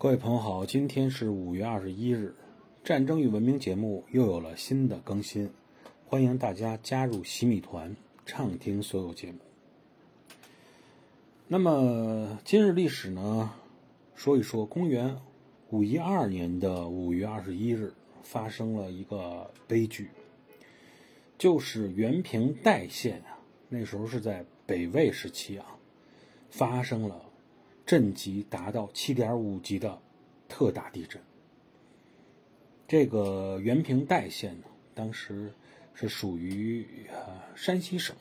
各位朋友好，今天是五月二十一日，《战争与文明》节目又有了新的更新，欢迎大家加入洗米团，畅听所有节目。那么今日历史呢，说一说公元五一二年的五月二十一日发生了一个悲剧，就是原平代县啊，那时候是在北魏时期啊，发生了。震级达到七点五级的特大地震。这个原平代县呢，当时是属于呃山西省